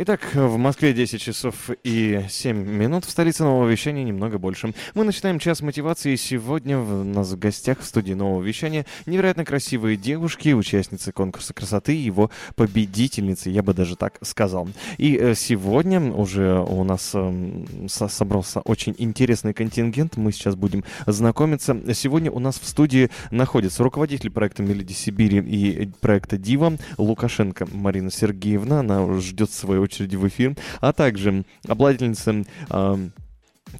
Итак, в Москве 10 часов и 7 минут, в столице нового вещания немного больше. Мы начинаем час мотивации, сегодня у нас в гостях в студии нового вещания невероятно красивые девушки, участницы конкурса красоты, его победительницы, я бы даже так сказал. И э, сегодня уже у нас эм, собрался очень интересный контингент, мы сейчас будем знакомиться. Сегодня у нас в студии находится руководитель проекта «Мелоди Сибири» и проекта «Дива» Лукашенко Марина Сергеевна, она ждет своего очереди в эфир, а также обладательница э,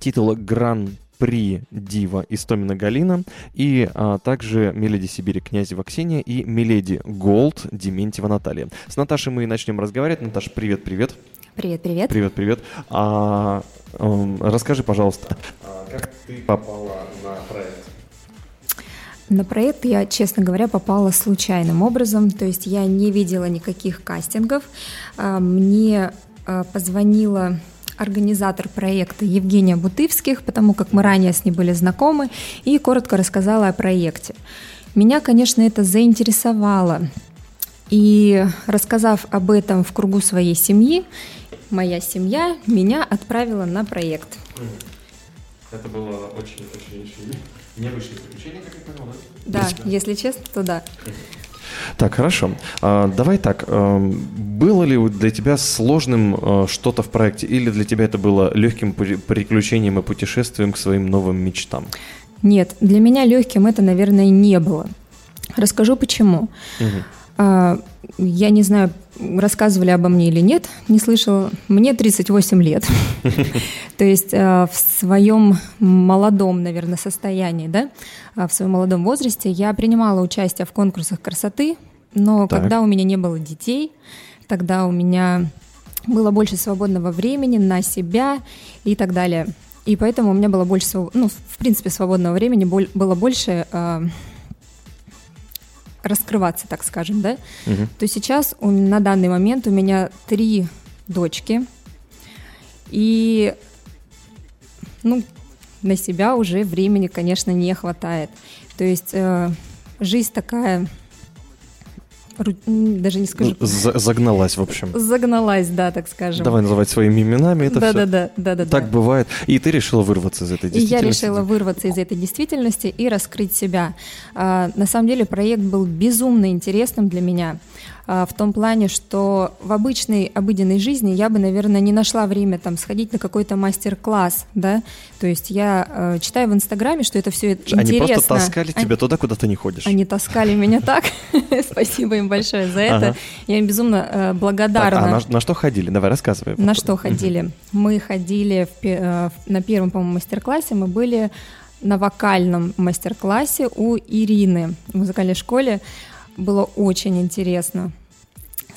титула Гран при Дива Истомина Галина, и а, также Меледи Сибири Князева Ксения и Миледи Голд Дементьева Наталья. С Наташей мы начнем разговаривать. Наташа, привет-привет. Привет-привет. Привет-привет. А, а, расскажи, пожалуйста, как ты попала? На проект я, честно говоря, попала случайным образом, то есть я не видела никаких кастингов. А, мне а, позвонила организатор проекта Евгения Бутывских, потому как мы ранее с ней были знакомы, и коротко рассказала о проекте. Меня, конечно, это заинтересовало. И рассказав об этом в кругу своей семьи, моя семья меня отправила на проект. Это было очень-очень необычное приключение, как я понял, да? Да, если честно, то да. Так, хорошо. А, давай так. А, было ли для тебя сложным а, что-то в проекте, или для тебя это было легким приключением и путешествием к своим новым мечтам? Нет, для меня легким это, наверное, не было. Расскажу почему. Угу. А, я не знаю, рассказывали обо мне или нет, не слышала. Мне 38 лет. То есть а, в своем молодом, наверное, состоянии, да, а, в своем молодом возрасте я принимала участие в конкурсах красоты, но когда у меня не было детей, тогда у меня было больше свободного времени на себя и так далее. И поэтому у меня было больше, ну, в принципе, свободного времени было больше раскрываться, так скажем, да, угу. то сейчас у, на данный момент у меня три дочки, и ну, на себя уже времени, конечно, не хватает. То есть э, жизнь такая даже не скажу. Загналась, в общем. Загналась, да, так скажем. Давай называть своими именами. Это да, все. да, да, да, да. Так да. бывает. И ты решила вырваться из этой действительности. И я решила вырваться из этой действительности и раскрыть себя. А, на самом деле проект был безумно интересным для меня. А, в том плане, что в обычной обыденной жизни я бы, наверное, не нашла время там сходить на какой-то мастер-класс, да, то есть я э, читаю в Инстаграме, что это все интересно. Они просто таскали тебя туда, куда ты не ходишь. Они таскали меня так, спасибо им большое за это, я им безумно э, благодарна. А на что ходили? Давай рассказывай. На что ходили? Мы ходили э, на первом, по-моему, мастер-классе, мы были на вокальном мастер-классе у Ирины в музыкальной школе было очень интересно.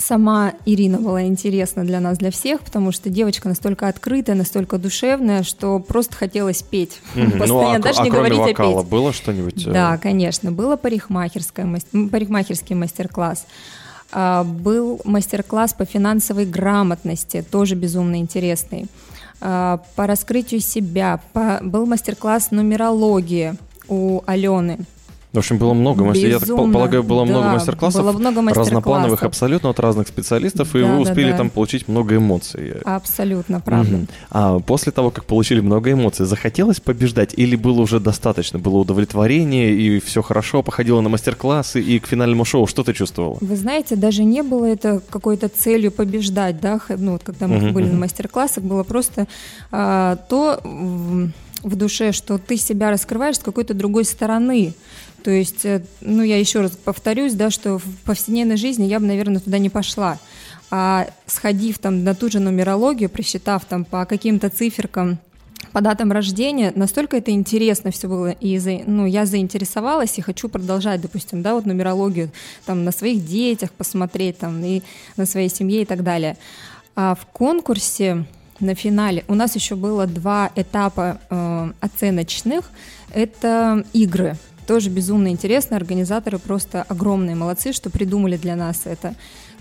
Сама Ирина была интересна для нас, для всех, потому что девочка настолько открытая, настолько душевная, что просто хотелось петь. Mm-hmm. Постоянно, ну, а, даже а не кроме говорить вокала о петь. было что-нибудь? Э? Да, конечно. Было парикмахерское, парикмахерский мастер-класс. А, был мастер-класс по финансовой грамотности, тоже безумно интересный. А, по раскрытию себя. Был мастер-класс нумерологии у Алены. В общем, было много, Безумно, я так полагаю, было да, много мастер-классов, было много мастер разноплановых абсолютно от разных специалистов, да, и вы успели да. там получить много эмоций. Абсолютно, правда. Угу. А после того, как получили много эмоций, захотелось побеждать или было уже достаточно? Было удовлетворение, и все хорошо, походило на мастер-классы, и к финальному шоу что ты чувствовала? Вы знаете, даже не было это какой-то целью побеждать, да, ну вот когда мы угу, были угу. на мастер-классах, было просто а, то в душе, что ты себя раскрываешь с какой-то другой стороны. То есть, э, ну, я еще раз повторюсь, да, что в повседневной жизни я бы, наверное, туда не пошла. А сходив там на ту же нумерологию, просчитав там по каким-то циферкам, по датам рождения, настолько это интересно все было, и ну, я заинтересовалась и хочу продолжать, допустим, да, вот нумерологию там на своих детях посмотреть, там, и на своей семье и так далее. А в конкурсе на финале у нас еще было два этапа э, оценочных. Это игры – тоже безумно интересно. Организаторы просто огромные молодцы, что придумали для нас это.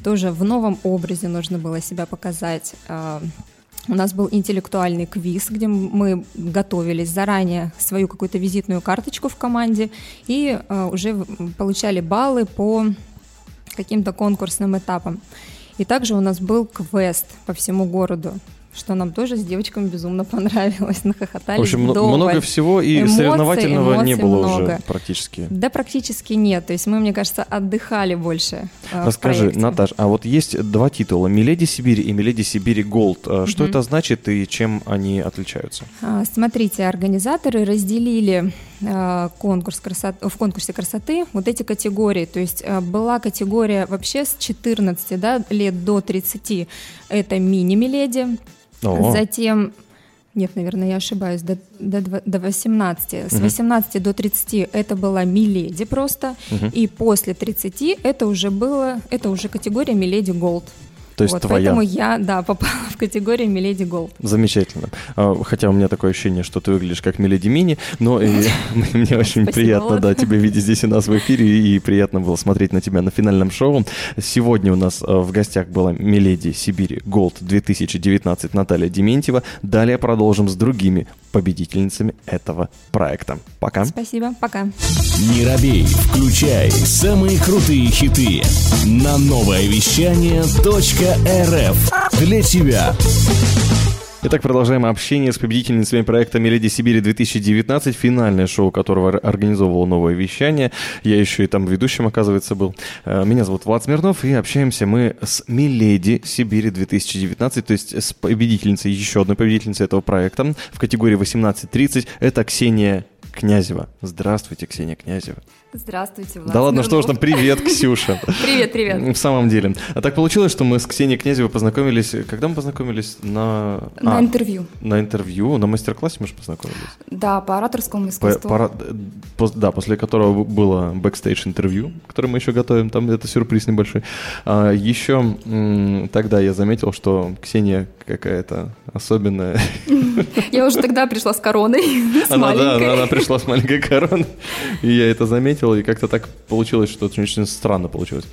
Тоже в новом образе нужно было себя показать. А, у нас был интеллектуальный квиз, где мы готовились заранее свою какую-то визитную карточку в команде и а, уже получали баллы по каким-то конкурсным этапам. И также у нас был квест по всему городу что нам тоже с девочками безумно понравилось, нахохотались В общем, вдоволь. много всего, и эмоций, соревновательного эмоций не было много. уже практически. Да, практически нет. То есть мы, мне кажется, отдыхали больше. Э, Расскажи, Наташ, а вот есть два титула «Миледи Сибири» и «Миледи Сибири Голд». Угу. Что это значит и чем они отличаются? А, смотрите, организаторы разделили конкурс красоты, в конкурсе красоты вот эти категории. То есть а, была категория вообще с 14 да, лет до 30, это мини-миледи. Затем нет, наверное, я ошибаюсь, до, до, до 18. С угу. 18 до 30 это была Миледи просто, угу. и после 30 это уже было, это уже категория Миледи Голд. То есть вот, твоя. Поэтому я, да, попала в категорию Миледи Голд. Замечательно. А, хотя у меня такое ощущение, что ты выглядишь как Миледи Мини, но мне очень приятно, да, тебя видеть здесь у нас в эфире, и приятно было смотреть на тебя на финальном шоу. Сегодня у нас а, в гостях была Миледи Сибири Голд 2019 Наталья Дементьева. Далее продолжим с другими победительницами этого проекта. Пока. Спасибо, пока. Не робей, включай самые крутые хиты на новое вещание .рф для тебя. Итак, продолжаем общение с победительницами проекта «Меледи Сибири-2019», финальное шоу которого организовывало новое вещание. Я еще и там ведущим, оказывается, был. Э, меня зовут Влад Смирнов, и общаемся мы с «Миледи Сибири-2019», то есть с победительницей, еще одной победительницей этого проекта в категории 18-30. Это Ксения Князева. Здравствуйте, Ксения Князева. Здравствуйте, Влад Да ладно, что ж там, привет, Ксюша. Привет, привет. В самом деле. А так получилось, что мы с Ксенией Князевой познакомились... Когда мы познакомились? На... На а, интервью. На интервью, на мастер-классе мы же познакомились. Да, по ораторскому искусству. По, по, да, после которого было бэкстейдж интервью, которое мы еще готовим, там это сюрприз небольшой. А, еще тогда я заметил, что Ксения какая-то особенная. Я уже тогда пришла с короной, с она, Да, она пришла с маленькой короной, и я это заметил, и как-то так получилось, что это очень странно получилось.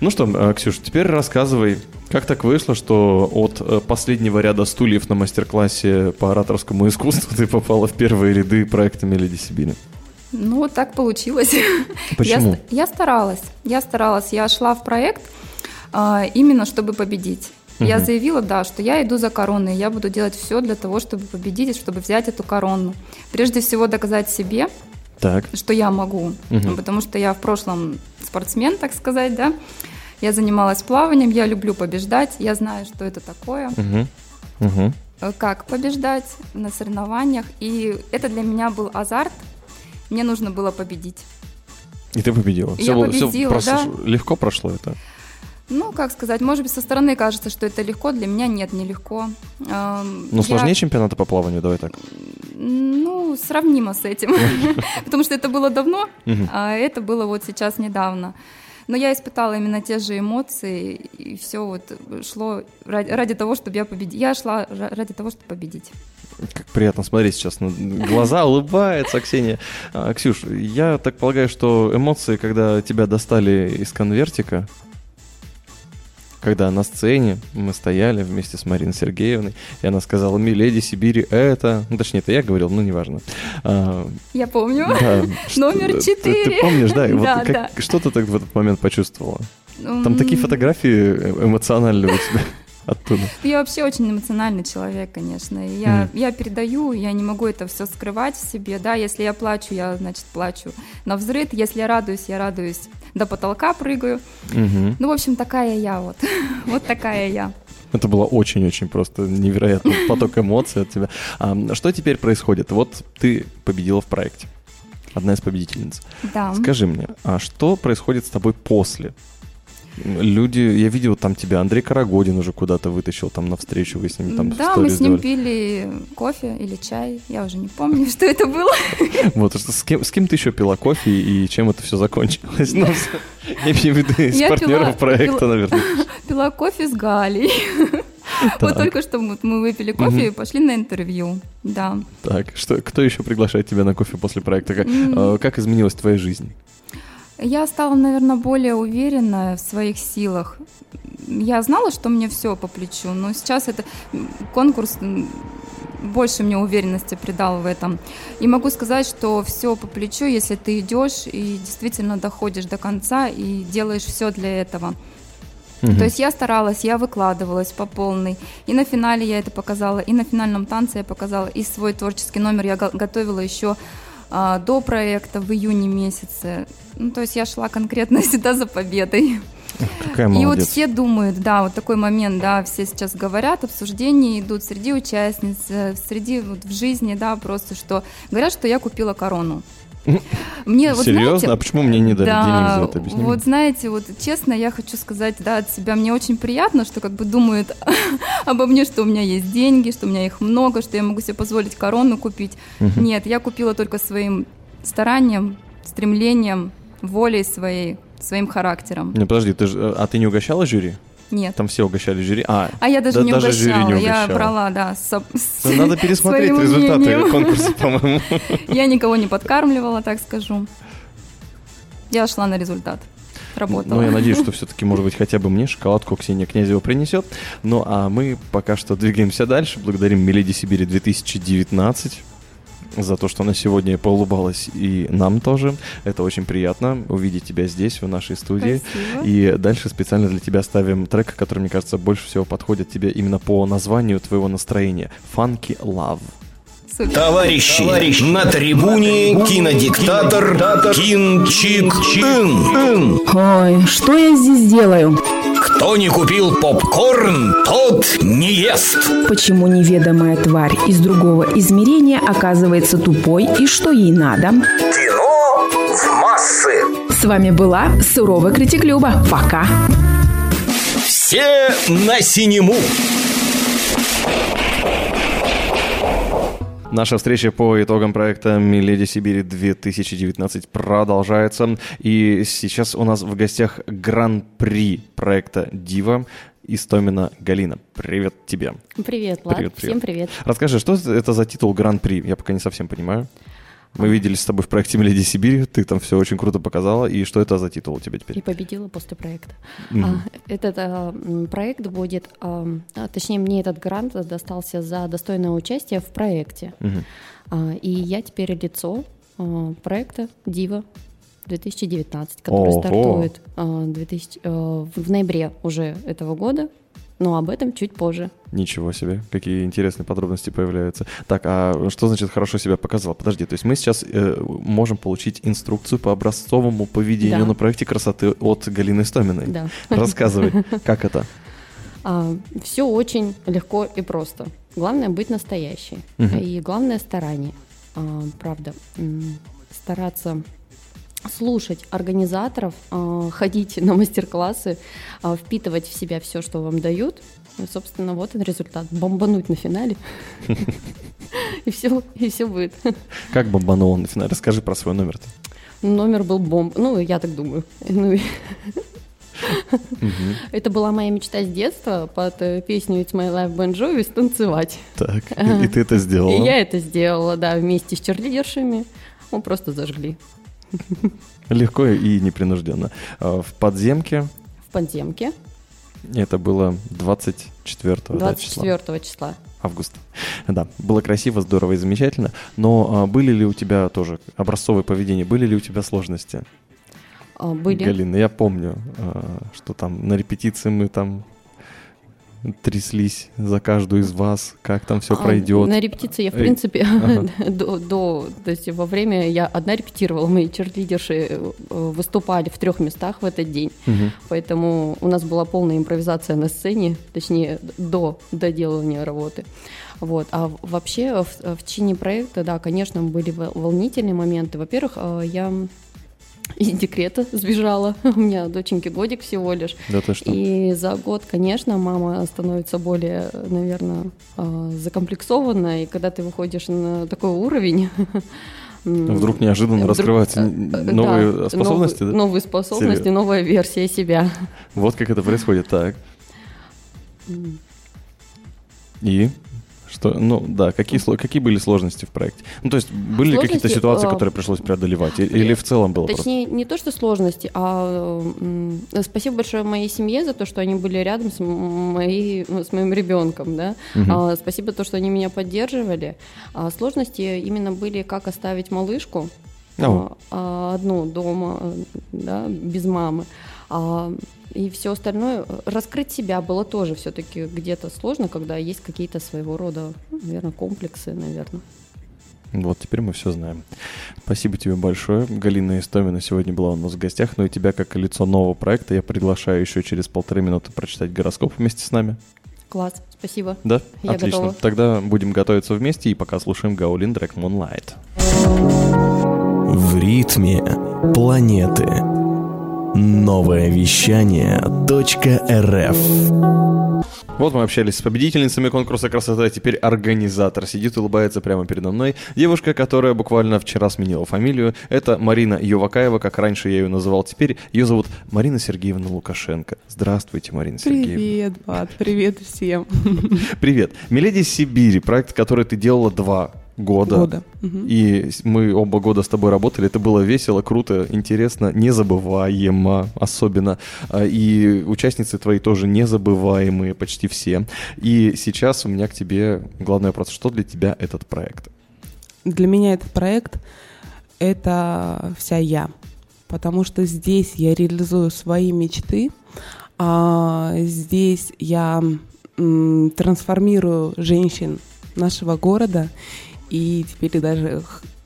Ну что, э, Ксюш, теперь рассказывай, как так вышло, что от э, последнего ряда стульев на мастер-классе по ораторскому искусству ты попала в первые ряды проекта «Мелоди Сибири»? Ну, вот так получилось. Почему? Я, я старалась, я старалась, я шла в проект а, именно чтобы победить. Я заявила, да, что я иду за короной, я буду делать все для того, чтобы победить, чтобы взять эту корону. Прежде всего доказать себе, так. что я могу, угу. потому что я в прошлом спортсмен, так сказать, да. Я занималась плаванием, я люблю побеждать, я знаю, что это такое. Угу. Угу. Как побеждать на соревнованиях, и это для меня был азарт. Мне нужно было победить. И ты победила. Я все, победила, все просто да. легко прошло это. Ну, как сказать, может быть, со стороны кажется, что это легко, для меня нет, нелегко. Ну, сложнее Я... чемпионата по плаванию, давай так. Ну, сравнимо с этим, потому что это было давно, а это было вот сейчас недавно. Но я испытала именно те же эмоции, и все вот шло ради, ради того, чтобы я победила. Я шла ради того, чтобы победить. Как приятно смотреть сейчас глаза, улыбается Ксения. А, Ксюш, я так полагаю, что эмоции, когда тебя достали из конвертика, когда на сцене мы стояли вместе с Мариной Сергеевной, и она сказала, «Миледи Сибири, это...» Ну, точнее, это я говорил, ну, неважно. А, я помню. Да, Номер четыре. Ты, ты помнишь, да? Вот да, как, да. Что ты так в этот момент почувствовала? Там такие фотографии эмоциональные у тебя оттуда. Я вообще очень эмоциональный человек, конечно. Я, mm. я передаю, я не могу это все скрывать в себе. Да, если я плачу, я, значит, плачу на взрыв. Если я радуюсь, я радуюсь до потолка прыгаю. Mm-hmm. Ну, в общем, такая я вот. вот такая я. Это было очень-очень просто невероятный поток эмоций от тебя. А, что теперь происходит? Вот ты победила в проекте. Одна из победительниц. Да. Скажи мне, а что происходит с тобой после люди, я видел там тебя, Андрей Карагодин уже куда-то вытащил там навстречу, вы с ним там Да, мы с ним сделали. пили кофе или чай, я уже не помню, что это было. Вот, с кем, с кем ты еще пила кофе и чем это все закончилось? Ну, я имею в виду из партнеров проекта, наверное. Пила кофе с Галей. Вот только что мы выпили кофе и пошли на интервью, да. Так, что, кто еще приглашает тебя на кофе после проекта? Как, э, как изменилась твоя жизнь? Я стала, наверное, более уверена в своих силах. Я знала, что мне все по плечу, но сейчас это конкурс больше мне уверенности придал в этом. И могу сказать, что все по плечу, если ты идешь и действительно доходишь до конца и делаешь все для этого. Угу. То есть я старалась, я выкладывалась по полной. И на финале я это показала, и на финальном танце я показала, и свой творческий номер я готовила еще а, до проекта в июне месяце. Ну, то есть я шла конкретно всегда за победой. Какая молодец. И вот все думают, да, вот такой момент, да, все сейчас говорят, обсуждения идут среди участниц, э, среди вот в жизни, да, просто что говорят, что я купила корону. Мне, вот, Серьезно? Знаете, а почему мне не дали да, денег за это? Объясни вот знаете, вот честно, я хочу сказать, да, от себя мне очень приятно, что как бы думают обо мне, что у меня есть деньги, что у меня их много, что я могу себе позволить корону купить. Угу. Нет, я купила только своим старанием, стремлением, волей своей, своим характером. Не, подожди, ты ж, а ты не угощала жюри? Нет. Там все угощали жюри. А, а я даже да, не даже угощала. Жюри не угощала. Я брала, да, с, с Надо пересмотреть результаты мнением. конкурса, по-моему. Я никого не подкармливала, так скажу. Я шла на результат. Работала. Ну, я надеюсь, что все-таки, может быть, хотя бы мне шоколадку Ксения Князева принесет. Ну, а мы пока что двигаемся дальше. Благодарим Меледи Сибири 2019 за то, что она сегодня поулыбалась и нам тоже. Это очень приятно увидеть тебя здесь, в нашей студии. Спасибо. И дальше специально для тебя ставим трек, который, мне кажется, больше всего подходит тебе именно по названию твоего настроения. Funky Love. Товарищи, Товарищи, на трибуне кинодиктатор Кин Чик Ин. Ой, что я здесь делаю? Кто не купил попкорн, тот не ест. Почему неведомая тварь из другого измерения оказывается тупой и что ей надо? Кино в массы. С вами была Суровый Критик Люба. Пока. Все на синему. Наша встреча по итогам проекта «Миледи Сибири 2019» продолжается. И сейчас у нас в гостях гран-при проекта «Дива» Истомина Галина. Привет тебе. Привет, Влад. Привет, привет. Всем привет. Расскажи, что это за титул гран-при? Я пока не совсем понимаю. Мы виделись с тобой в проекте «Миледи Сибирь», ты там все очень круто показала, и что это за титул у тебя теперь? И победила после проекта. Mm-hmm. А, этот а, проект будет, а, а, точнее, мне этот грант достался за достойное участие в проекте. Mm-hmm. А, и я теперь лицо а, проекта «Дива», 2019, который Ого. стартует а, 2000, а, в ноябре уже этого года но об этом чуть позже. Ничего себе, какие интересные подробности появляются. Так, а что значит хорошо себя показал? Подожди, то есть мы сейчас э, можем получить инструкцию по образцовому поведению да. на проекте красоты от Галины Стоминой. Да. Рассказывай, как это? А, все очень легко и просто. Главное быть настоящей. Угу. И главное старание. А, правда, стараться слушать организаторов, а, ходить на мастер-классы, а, впитывать в себя все, что вам дают. И, собственно, вот он результат. Бомбануть на финале. И все, и все будет. Как бомбанул на финале? Расскажи про свой номер-то. Номер был бомб. Ну, я так думаю. Ну, Это была моя мечта с детства под э, песню It's My Life Bon Jovi станцевать. Так, и ты это сделала? И я это сделала, да, вместе с черлидершами. Мы просто зажгли. Легко и непринужденно. А, в подземке. В подземке. Это было 24, 24 да, числа. числа. Августа. Да, было красиво, здорово и замечательно. Но а, были ли у тебя тоже образцовое поведение, были ли у тебя сложности? А, были. Галина, я помню, а, что там на репетиции мы там тряслись за каждую из вас, как там все а, пройдет. На репетиции я, в принципе, ага. до, до, то есть во время я одна репетировала, мои черлидерши э, выступали в трех местах в этот день, угу. поэтому у нас была полная импровизация на сцене, точнее, до доделывания работы. Вот. А вообще в, в чине проекта, да, конечно, были волнительные моменты. Во-первых, э, я из декрета сбежала. У меня доченьки годик всего лишь. Да ты что? И за год, конечно, мама становится более, наверное, а, закомплексованная. И когда ты выходишь на такой уровень, Вдруг неожиданно вдруг, раскрываются новые да, способности, новые, да? Новые способности, себе. новая версия себя. Вот как это происходит, так. И? Что, ну да, какие, какие были сложности в проекте? Ну то есть были ли какие-то ситуации, а, которые пришлось преодолевать? Или в целом было Точнее, просто? не то, что сложности, а спасибо большое моей семье за то, что они были рядом с, моей, с моим ребенком, да. Угу. А, спасибо то, что они меня поддерживали. А сложности именно были, как оставить малышку а, одну дома, да, без мамы. А, И все остальное, раскрыть себя было тоже все-таки где-то сложно, когда есть какие-то своего рода, наверное, комплексы, наверное. Вот, теперь мы все знаем. Спасибо тебе большое. Галина Истомина сегодня была у нас в гостях, но и тебя, как лицо нового проекта, я приглашаю еще через полторы минуты прочитать гороскоп вместе с нами. Класс, спасибо. Да? Я Отлично. готова. Тогда будем готовиться вместе и пока слушаем Гаулин Трек Moonlight. В ритме планеты. Новое вещание .рф Вот мы общались с победительницами конкурса красоты, а теперь организатор сидит, улыбается прямо передо мной. Девушка, которая буквально вчера сменила фамилию, это Марина Ювакаева, как раньше я ее называл, теперь ее зовут Марина Сергеевна Лукашенко. Здравствуйте, Марина Сергеевна. Привет, Бат, привет всем. Привет. Миледи Сибири, проект, который ты делала два года. Года. И мы оба года с тобой работали. Это было весело, круто, интересно, незабываемо особенно. А, И участницы твои тоже незабываемые, почти все. И сейчас у меня к тебе главный вопрос. Что для тебя этот проект? Для меня этот проект — это вся я, потому что здесь я реализую свои мечты, а здесь я трансформирую женщин нашего города, и теперь даже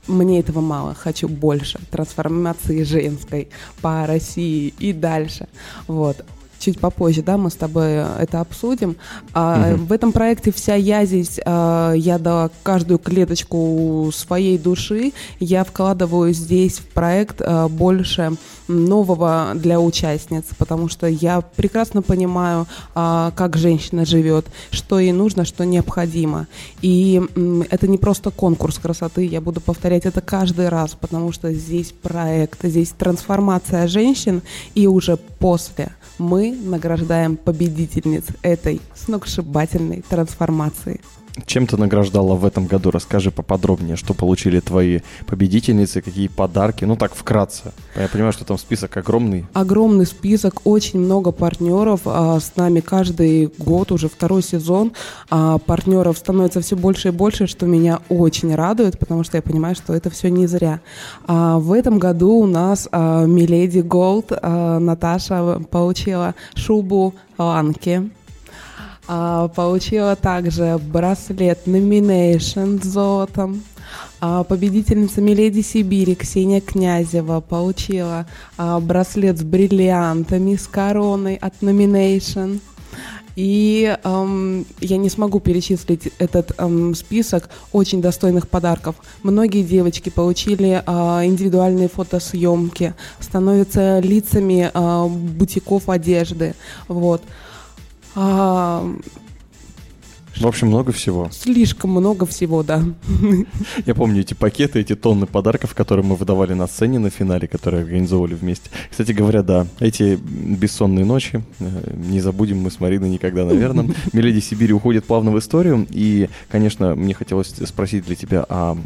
мне этого мало, хочу больше трансформации женской по России и дальше. Вот. Чуть попозже, да, мы с тобой это обсудим. А, Мгм. В этом проекте вся я здесь, а, я дала каждую клеточку своей души, я вкладываю здесь в проект а, больше нового для участниц, потому что я прекрасно понимаю, а, как женщина живет, что ей нужно, что необходимо. И это не просто конкурс красоты, я буду повторять это каждый раз, потому что здесь проект, здесь трансформация женщин, и уже после мы награждаем победительниц этой сногсшибательной трансформации. Чем ты награждала в этом году? Расскажи поподробнее, что получили твои победительницы, какие подарки. Ну так, вкратце. Я понимаю, что там список огромный. Огромный список, очень много партнеров. а, с нами каждый год, уже второй сезон, а, партнеров становится все больше и больше, что меня очень радует, потому что я понимаю, что это все не зря. А, в этом году у нас а, Миледи Голд а, Наташа получила шубу Ланки. А, получила также браслет Nomination с золотом. А, победительница Миледи Сибири Ксения Князева получила а, браслет с бриллиантами, с короной от Nomination. И ам, я не смогу перечислить этот ам, список очень достойных подарков. Многие девочки получили а, индивидуальные фотосъемки, становятся лицами а, бутиков одежды. Вот. А, В общем, много всего. слишком много всего, да. Я помню эти пакеты, эти тонны подарков, которые мы выдавали на сцене на финале, которые организовывали вместе. Кстати говоря, да, эти бессонные ночи э, не забудем мы с Мариной никогда, наверное. Миледи Сибири уходит плавно в историю. И, конечно, мне хотелось спросить для тебя, а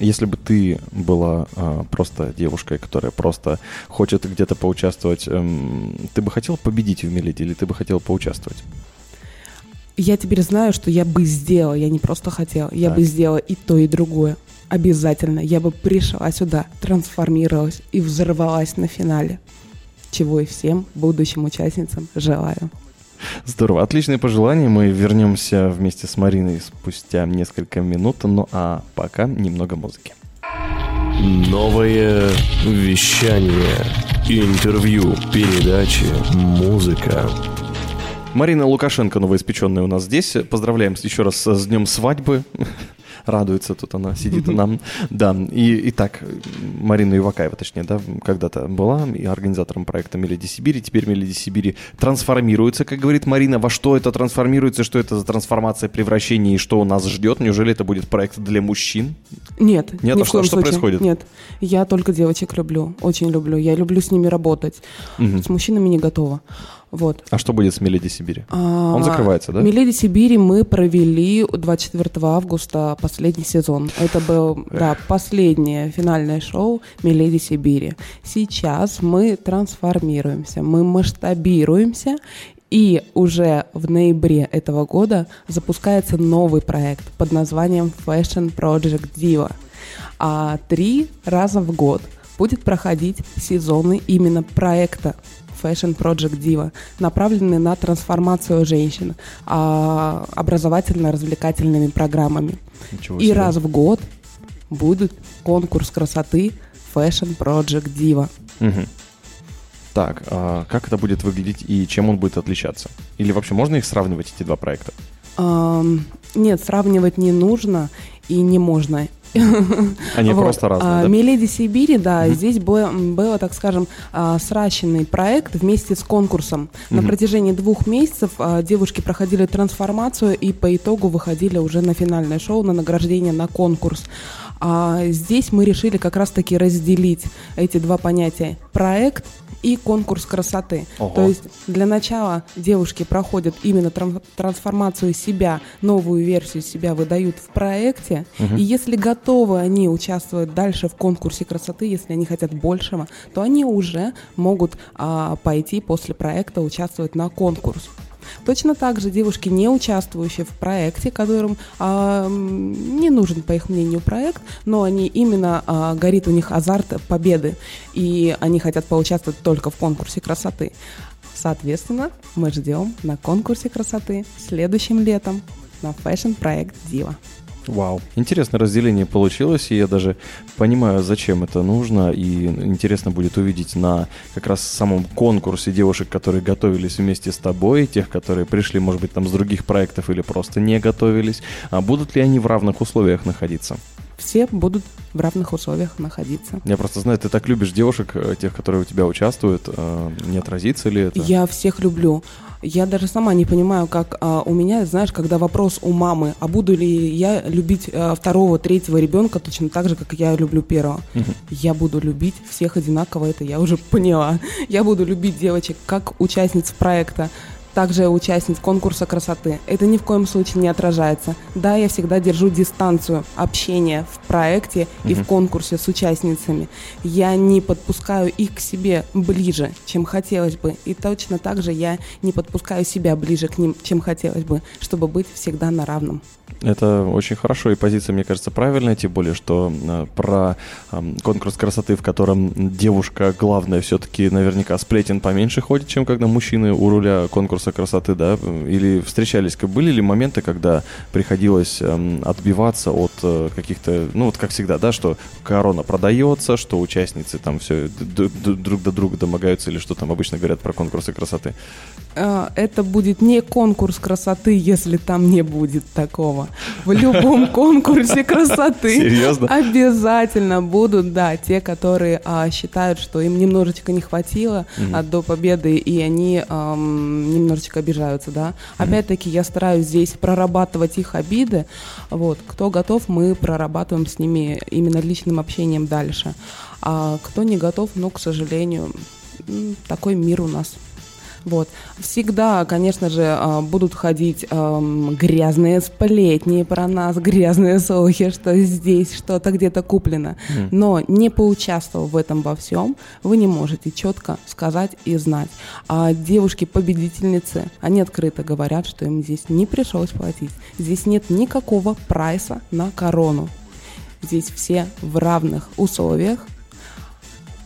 если бы ты была а, просто девушкой, которая просто хочет где-то поучаствовать, эм, ты бы хотела победить в Миледи или ты бы хотела поучаствовать? Я теперь знаю, что я бы сделала, я не просто хотела, я Так. бы сделала и то, и другое. Обязательно. Я бы пришла сюда, трансформировалась и взорвалась на финале. Чего и всем будущим участницам желаю. Здорово. Отличные пожелания. Мы вернемся вместе с Мариной спустя несколько минут. Ну а пока немного музыки. Новое вещание. Интервью, передачи, музыка. Марина Лукашенко, новоиспеченная у нас здесь. Поздравляем еще раз с днем свадьбы. Радуется тут она, сидит и нам. Да, и, итак, Марина Ивакаева, точнее, да, когда-то была и организатором проекта «Мелоди Сибири». Теперь «Мелоди Сибири» трансформируется, как говорит Марина. Во что это трансформируется, что это за трансформация, превращение и что у нас ждет? Неужели это будет проект для мужчин? Нет, Нет, ни а в что- коем что случае. происходит? Нет, я только девочек люблю, очень люблю. Я люблю с ними работать. Мгм. С мужчинами не готова. Вот. А что будет с «Мелоди Сибири»? А, Он закрывается, да? «Миледи Сибири» мы провели 24 августа последний сезон. Это был, да, последнее финальное шоу «Миледи Сибири». Сейчас мы трансформируемся, мы масштабируемся, и уже в ноябре этого года запускается новый проект под названием Fashion Project Diva. А три раза в год будет проходить сезоны именно проекта Fashion Project Diva, направленный на трансформацию женщин а, образовательно-развлекательными программами. Ничего И себе. раз в год будет конкурс красоты Fashion Project Diva. Мгм. Так, а как это будет выглядеть и чем он будет отличаться? Или вообще можно их сравнивать, эти два проекта? Нет, сравнивать не нужно и не можно. Они Вот. просто разные, А, да? «Миледи Сибири», да, здесь было, было, так скажем, а, сращенный проект вместе с конкурсом. На протяжении двух месяцев а, девушки проходили трансформацию и по итогу выходили уже на финальное шоу, на награждение, на конкурс. А здесь мы решили как раз-таки разделить эти два понятия. Проект и конкурс красоты. Ого. То есть для начала девушки проходят именно тран- трансформацию себя, новую версию себя выдают в проекте. Мгм. И если готовы они участвовать дальше в конкурсе красоты, если они хотят большего, то они уже могут а, пойти после проекта участвовать на конкурс. Точно так же девушки, не участвующие в проекте, которым а, не нужен, по их мнению, проект, но они именно а, горит у них азарт победы, и они хотят поучаствовать только в конкурсе красоты. Соответственно, мы ждем на конкурсе красоты следующим летом на фэшн-проект Дива. Вау. Интересное разделение получилось, и я даже понимаю, зачем это нужно, и интересно будет увидеть на как раз самом конкурсе девушек, которые готовились вместе с тобой, тех, которые пришли, может быть, там с других проектов или просто не готовились. А будут ли они в равных условиях находиться? Все будут в равных условиях находиться. Я просто знаю, ты так любишь девушек, э, тех, которые у тебя участвуют. э, Не отразится ли это? Я всех люблю. Я даже сама не понимаю, как а, у меня, знаешь, когда вопрос у мамы, а буду ли я любить а, второго, третьего ребенка точно так же, как я люблю первого. Мгм. Я буду любить всех одинаково, это я уже поняла. Я буду любить девочек как участниц проекта, также участниц конкурса красоты. Это ни в коем случае не отражается. Да, я всегда держу дистанцию общения в проекте и в конкурсе с участницами. Я не подпускаю их к себе ближе, чем хотелось бы. И точно так же я не подпускаю себя ближе к ним, чем хотелось бы, чтобы быть всегда на равном. Это очень хорошо, и позиция, мне кажется, правильная, тем более, что э, про эм, конкурс красоты, в котором девушка главная, все-таки наверняка сплетен поменьше ходит, чем когда мужчины у руля конкурса красоты, да? Или встречались, были ли моменты, когда приходилось эм, отбиваться от э, каких-то, ну вот как всегда, да, что корона продается, что участницы там все друг до друга домогаются, или что там обычно говорят про конкурсы красоты? А, Это будет не конкурс красоты, если там не будет такого. В любом конкурсе красоты Серьезно? обязательно будут, да, те, которые а, считают, что им немножечко не хватило а, до победы, и они ам, немножечко обижаются, да. Опять-таки я стараюсь здесь прорабатывать их обиды. Вот, кто готов, мы прорабатываем с ними именно личным общением дальше. А кто не готов, ну, к сожалению, такой мир у нас. Вот. Всегда, конечно же, а, будут ходить ам, грязные сплетни про нас, грязные слухи, что здесь что-то где-то куплено. Но не поучаствовав в этом во всем, вы не можете четко сказать и знать. А девушки-победительницы, они открыто говорят, что им здесь не пришлось платить. Здесь нет никакого прайса на корону. Здесь все в равных условиях,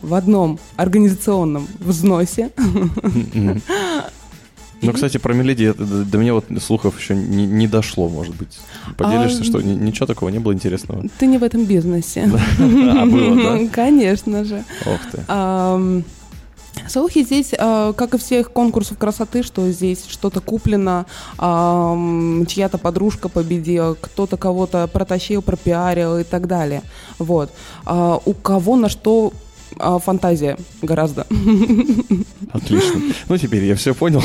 в одном организационном взносе. Ну, кстати, про Меледи это до, меня вот слухов еще не, не дошло, может быть. Поделишься, А, что ни- ничего такого не было интересного? Ты не в этом бизнесе. А было, да? Конечно же. Ох ты. Слухи здесь, а, как и всех конкурсов красоты, что здесь что-то куплено, чья-то подружка победила, кто-то кого-то протащил, пропиарил и так далее. Вот. А, У кого на что а, фантазия гораздо. Отлично. Ну, теперь я все понял.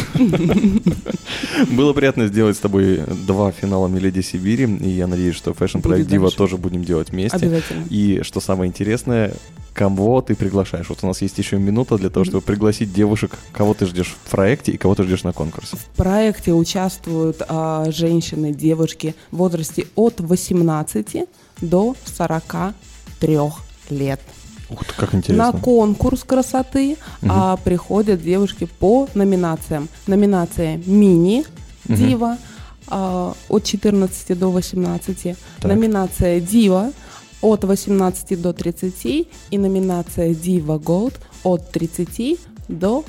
Было приятно сделать с тобой два финала Меледи Сибири, и я надеюсь, что Fashion Project Diva дальше. тоже будем делать вместе. Обязательно. И что самое интересное, кого ты приглашаешь? Вот у нас есть еще минута для того, чтобы пригласить девушек, кого ты ждешь в проекте и кого ты ждешь на конкурсе. В проекте участвуют а, женщины, девушки в возрасте от 18 до 43 лет. Ух ты, как На интересно. конкурс красоты а, приходят девушки по номинациям. Номинация мини дива а, от 14 до 18, Так. номинация дива от 18 до 30 и номинация дива голд от 30 до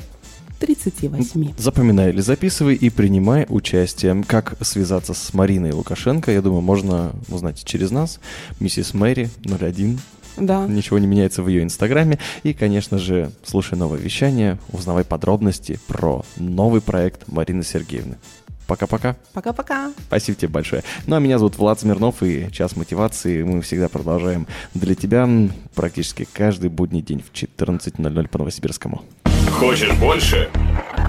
38. Запоминай или записывай и принимай участие. Как связаться с Мариной Лукашенко, я думаю, можно узнать через нас. Миссис Мэри 01 Да. Ничего не меняется в ее инстаграме. И, конечно же, слушай новое вещание, узнавай подробности про новый проект Марины Сергеевны. Пока-пока. Пока-пока. Спасибо тебе большое. Ну, а меня зовут Влад Смирнов, и час мотивации мы всегда продолжаем для тебя практически каждый будний день в 14.00 по Новосибирскому. Хочешь больше?